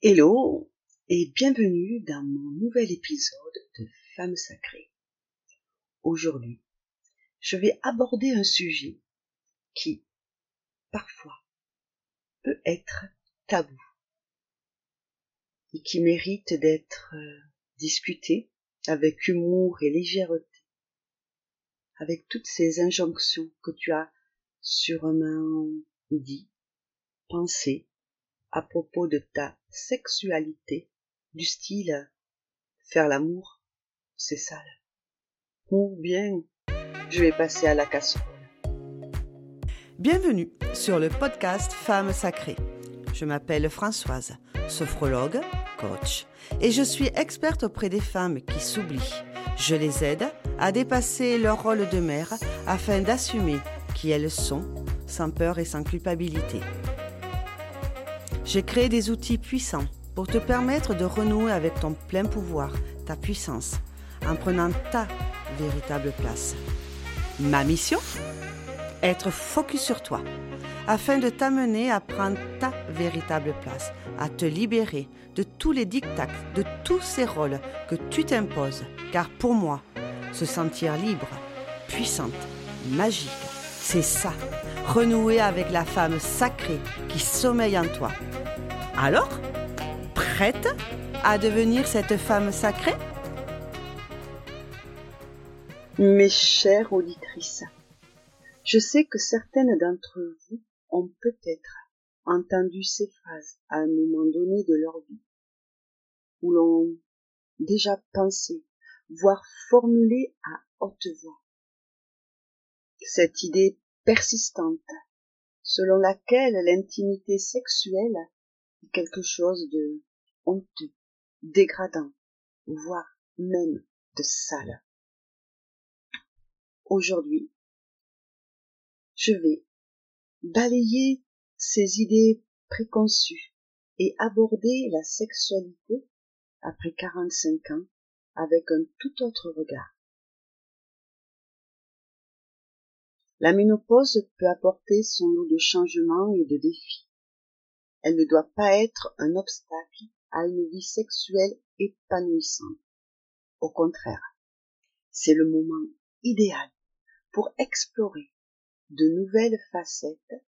Hello et bienvenue dans mon nouvel épisode de Femmes sacrées. Aujourd'hui, je vais aborder un sujet qui, parfois, peut être tabou et qui mérite d'être euh, discuté avec humour et légèreté, avec toutes ces injonctions que tu as sûrement dit, pensé à propos de ta sexualité, du style faire l'amour, c'est sale. Ou bien, je vais passer à la casserole. Bienvenue sur le podcast Femmes sacrées. Je m'appelle Françoise, sophrologue, coach, et je suis experte auprès des femmes qui s'oublient. Je les aide à dépasser leur rôle de mère afin d'assumer qui elles sont, sans peur et sans culpabilité. J'ai créé des outils puissants pour te permettre de renouer avec ton plein pouvoir, ta puissance, en prenant ta véritable place. Ma mission? Être focus sur toi, afin de t'amener à prendre ta véritable place, à te libérer de tous les dictats, de tous ces rôles que tu t'imposes. Car pour moi, se sentir libre, puissante, magique, c'est ça, renouer avec la femme sacrée qui sommeille en toi. Alors, prête à devenir cette femme sacrée? Mes chères auditrices, je sais que certaines d'entre vous ont peut-être entendu ces phrases à un moment donné de leur vie, ou l'ont déjà pensé, voire formulé à haute voix. Cette idée persistante, selon laquelle l'intimité sexuelle quelque chose de honteux, dégradant, voire même de sale. Aujourd'hui, je vais balayer ces idées préconçues et aborder la sexualité après 45 ans avec un tout autre regard. La ménopause peut apporter son lot de changements et de défis elle ne doit pas être un obstacle à une vie sexuelle épanouissante. Au contraire, c'est le moment idéal pour explorer de nouvelles facettes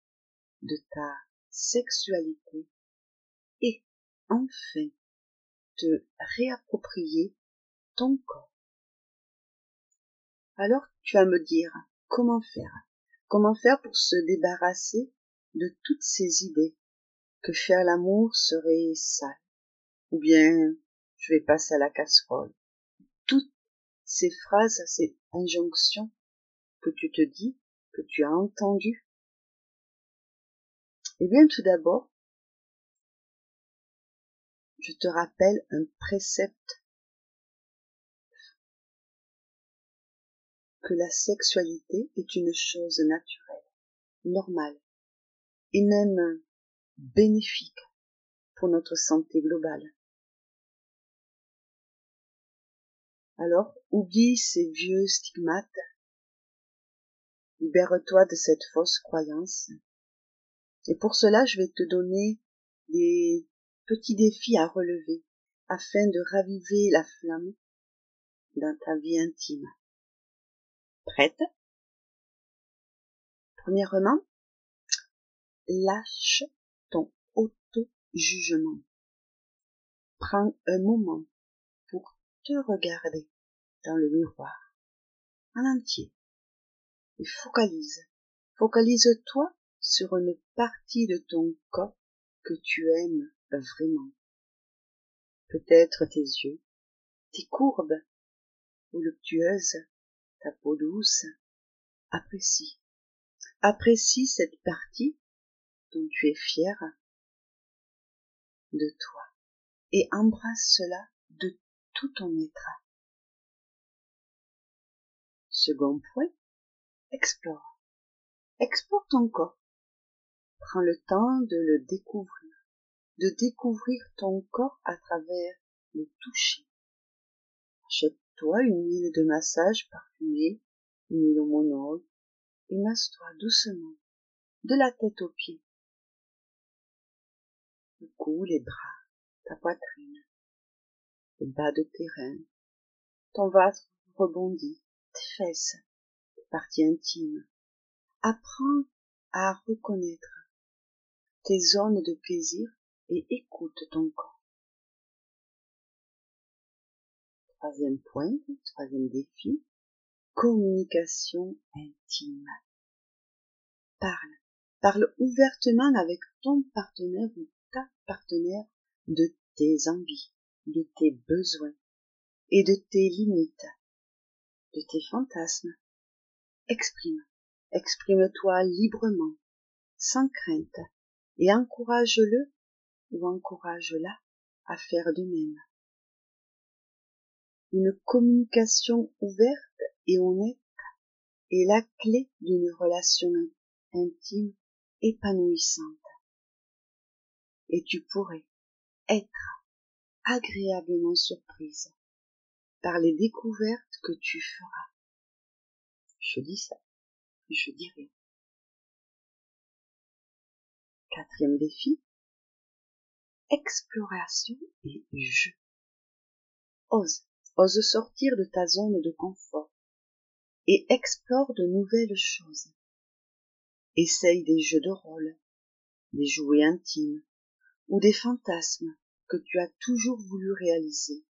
de ta sexualité et enfin te réapproprier ton corps. Alors tu vas me dire comment faire, comment faire pour se débarrasser de toutes ces idées? Que faire? L'amour serait sale, ou bien je vais passer à la casserole. Toutes ces phrases, ces injonctions que tu te dis, que tu as entendues. Eh bien, tout d'abord, je te rappelle un précepte que la sexualité est une chose naturelle, normale, et même bénéfique pour notre santé globale. Alors, oublie ces vieux stigmates, libère-toi de cette fausse croyance, et pour cela je vais te donner des petits défis à relever afin de raviver la flamme dans ta vie intime. Prête Premièrement, lâche ton auto-jugement. Prends un moment pour te regarder dans le miroir en entier et focalise. Focalise-toi sur une partie de ton corps que tu aimes vraiment. Peut-être tes yeux, tes courbes voluptueuses, ta peau douce. Apprécie. Apprécie cette partie dont tu es fier de toi et embrasse cela de tout ton être. Second point, explore. Explore ton corps. Prends le temps de le découvrir, de découvrir ton corps à travers le toucher. Achète-toi une huile de massage parfumée, une huile au et masse-toi doucement, de la tête aux pieds, le cou, les bras, ta poitrine, le bas de tes reins, ton ventre rebondit, tes fesses, tes parties intimes. Apprends à reconnaître tes zones de plaisir et écoute ton corps. Troisième point, troisième défi, communication intime. Parle, parle ouvertement avec ton partenaire ou ta partenaire de tes envies, de tes besoins et de tes limites, de tes fantasmes. Exprime, exprime-toi librement, sans crainte, et encourage-le ou encourage-la à faire de même. Une communication ouverte et honnête est la clé d'une relation intime épanouissante. Et tu pourrais être agréablement surprise par les découvertes que tu feras. Je dis ça, je rien. Quatrième défi, exploration et jeu. Ose sortir de ta zone de confort et explore de nouvelles choses. Essaye des jeux de rôle, des jouets intimes ou des fantasmes que tu as toujours voulu réaliser.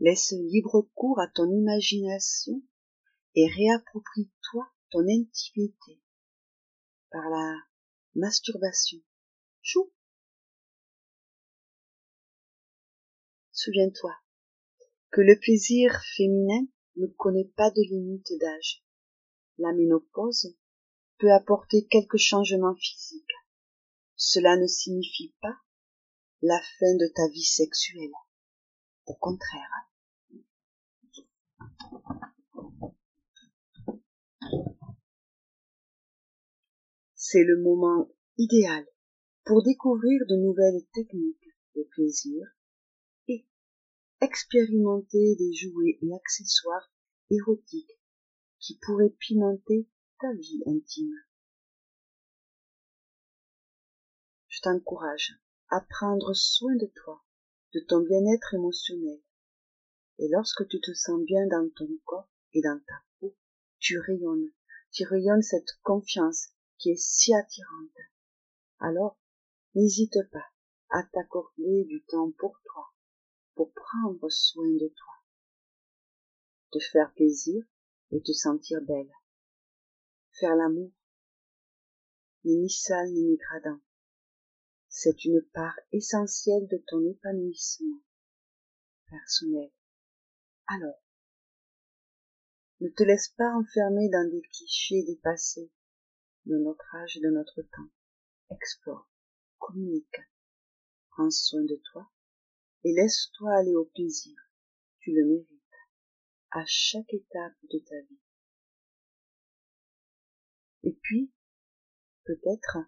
Laisse libre cours à ton imagination et réapproprie-toi ton intimité par la masturbation. Chou. Souviens-toi que le plaisir féminin ne connaît pas de limite d'âge. La ménopause peut apporter quelques changements physiques. Cela ne signifie pas la fin de ta vie sexuelle. Au contraire. C'est le moment idéal pour découvrir de nouvelles techniques de plaisir expérimenter des jouets et accessoires érotiques qui pourraient pimenter ta vie intime. Je t'encourage à prendre soin de toi, de ton bien-être émotionnel. Et lorsque tu te sens bien dans ton corps et dans ta peau, tu rayonnes, tu rayonnes cette confiance qui est si attirante. Alors, n'hésite pas à t'accorder du temps pour toi, pour prendre soin de toi, te faire plaisir et te sentir belle. Faire l'amour ni sale ni gradant. C'est une part essentielle de ton épanouissement personnel. Alors, ne te laisse pas enfermer dans des clichés dépassés de notre âge et de notre temps. Explore, communique, prends soin de toi et laisse-toi aller au plaisir. Tu le mérites à chaque étape de ta vie. Et puis, peut-être,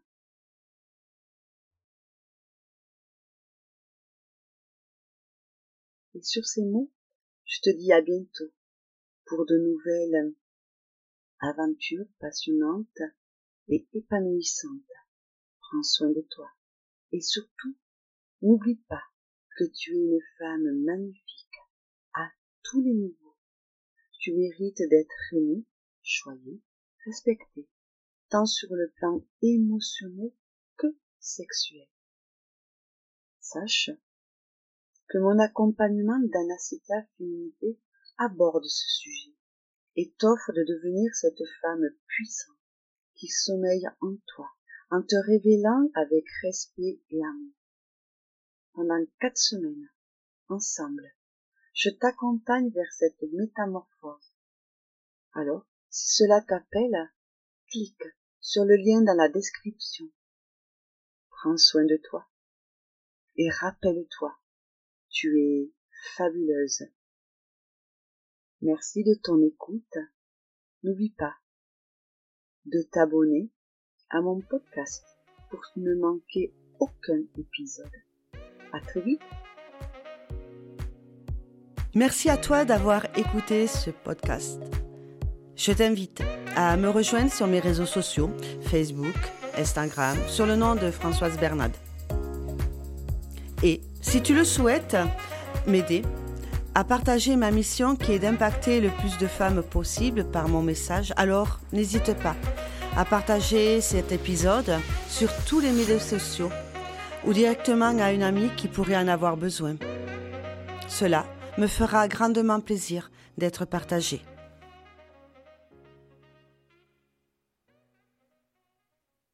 et sur ces mots, je te dis à bientôt pour de nouvelles aventures passionnantes et épanouissantes. Prends soin de toi. Et surtout, n'oublie pas que tu es une femme magnifique à tous les niveaux. Tu mérites d'être aimée, choyée, respectée, tant sur le plan émotionnel que sexuel. Sache que mon accompagnement d'Anacita Féminité aborde ce sujet et t'offre de devenir cette femme puissante qui sommeille en toi, en te révélant avec respect et amour. Pendant quatre semaines, ensemble, je t'accompagne vers cette métamorphose. Alors, si cela t'appelle, clique sur le lien dans la description. Prends soin de toi et rappelle-toi, tu es fabuleuse. Merci de ton écoute. N'oublie pas de t'abonner à mon podcast pour ne manquer aucun épisode. Très vite. Merci à toi d'avoir écouté ce podcast. Je t'invite à me rejoindre sur mes réseaux sociaux, Facebook, Instagram, sur le nom de Françoise Bernade. Et si tu le souhaites, m'aider à partager ma mission qui est d'impacter le plus de femmes possible par mon message, alors n'hésite pas à partager cet épisode sur tous les médias sociaux ou directement à une amie qui pourrait en avoir besoin. Cela me fera grandement plaisir d'être partagé.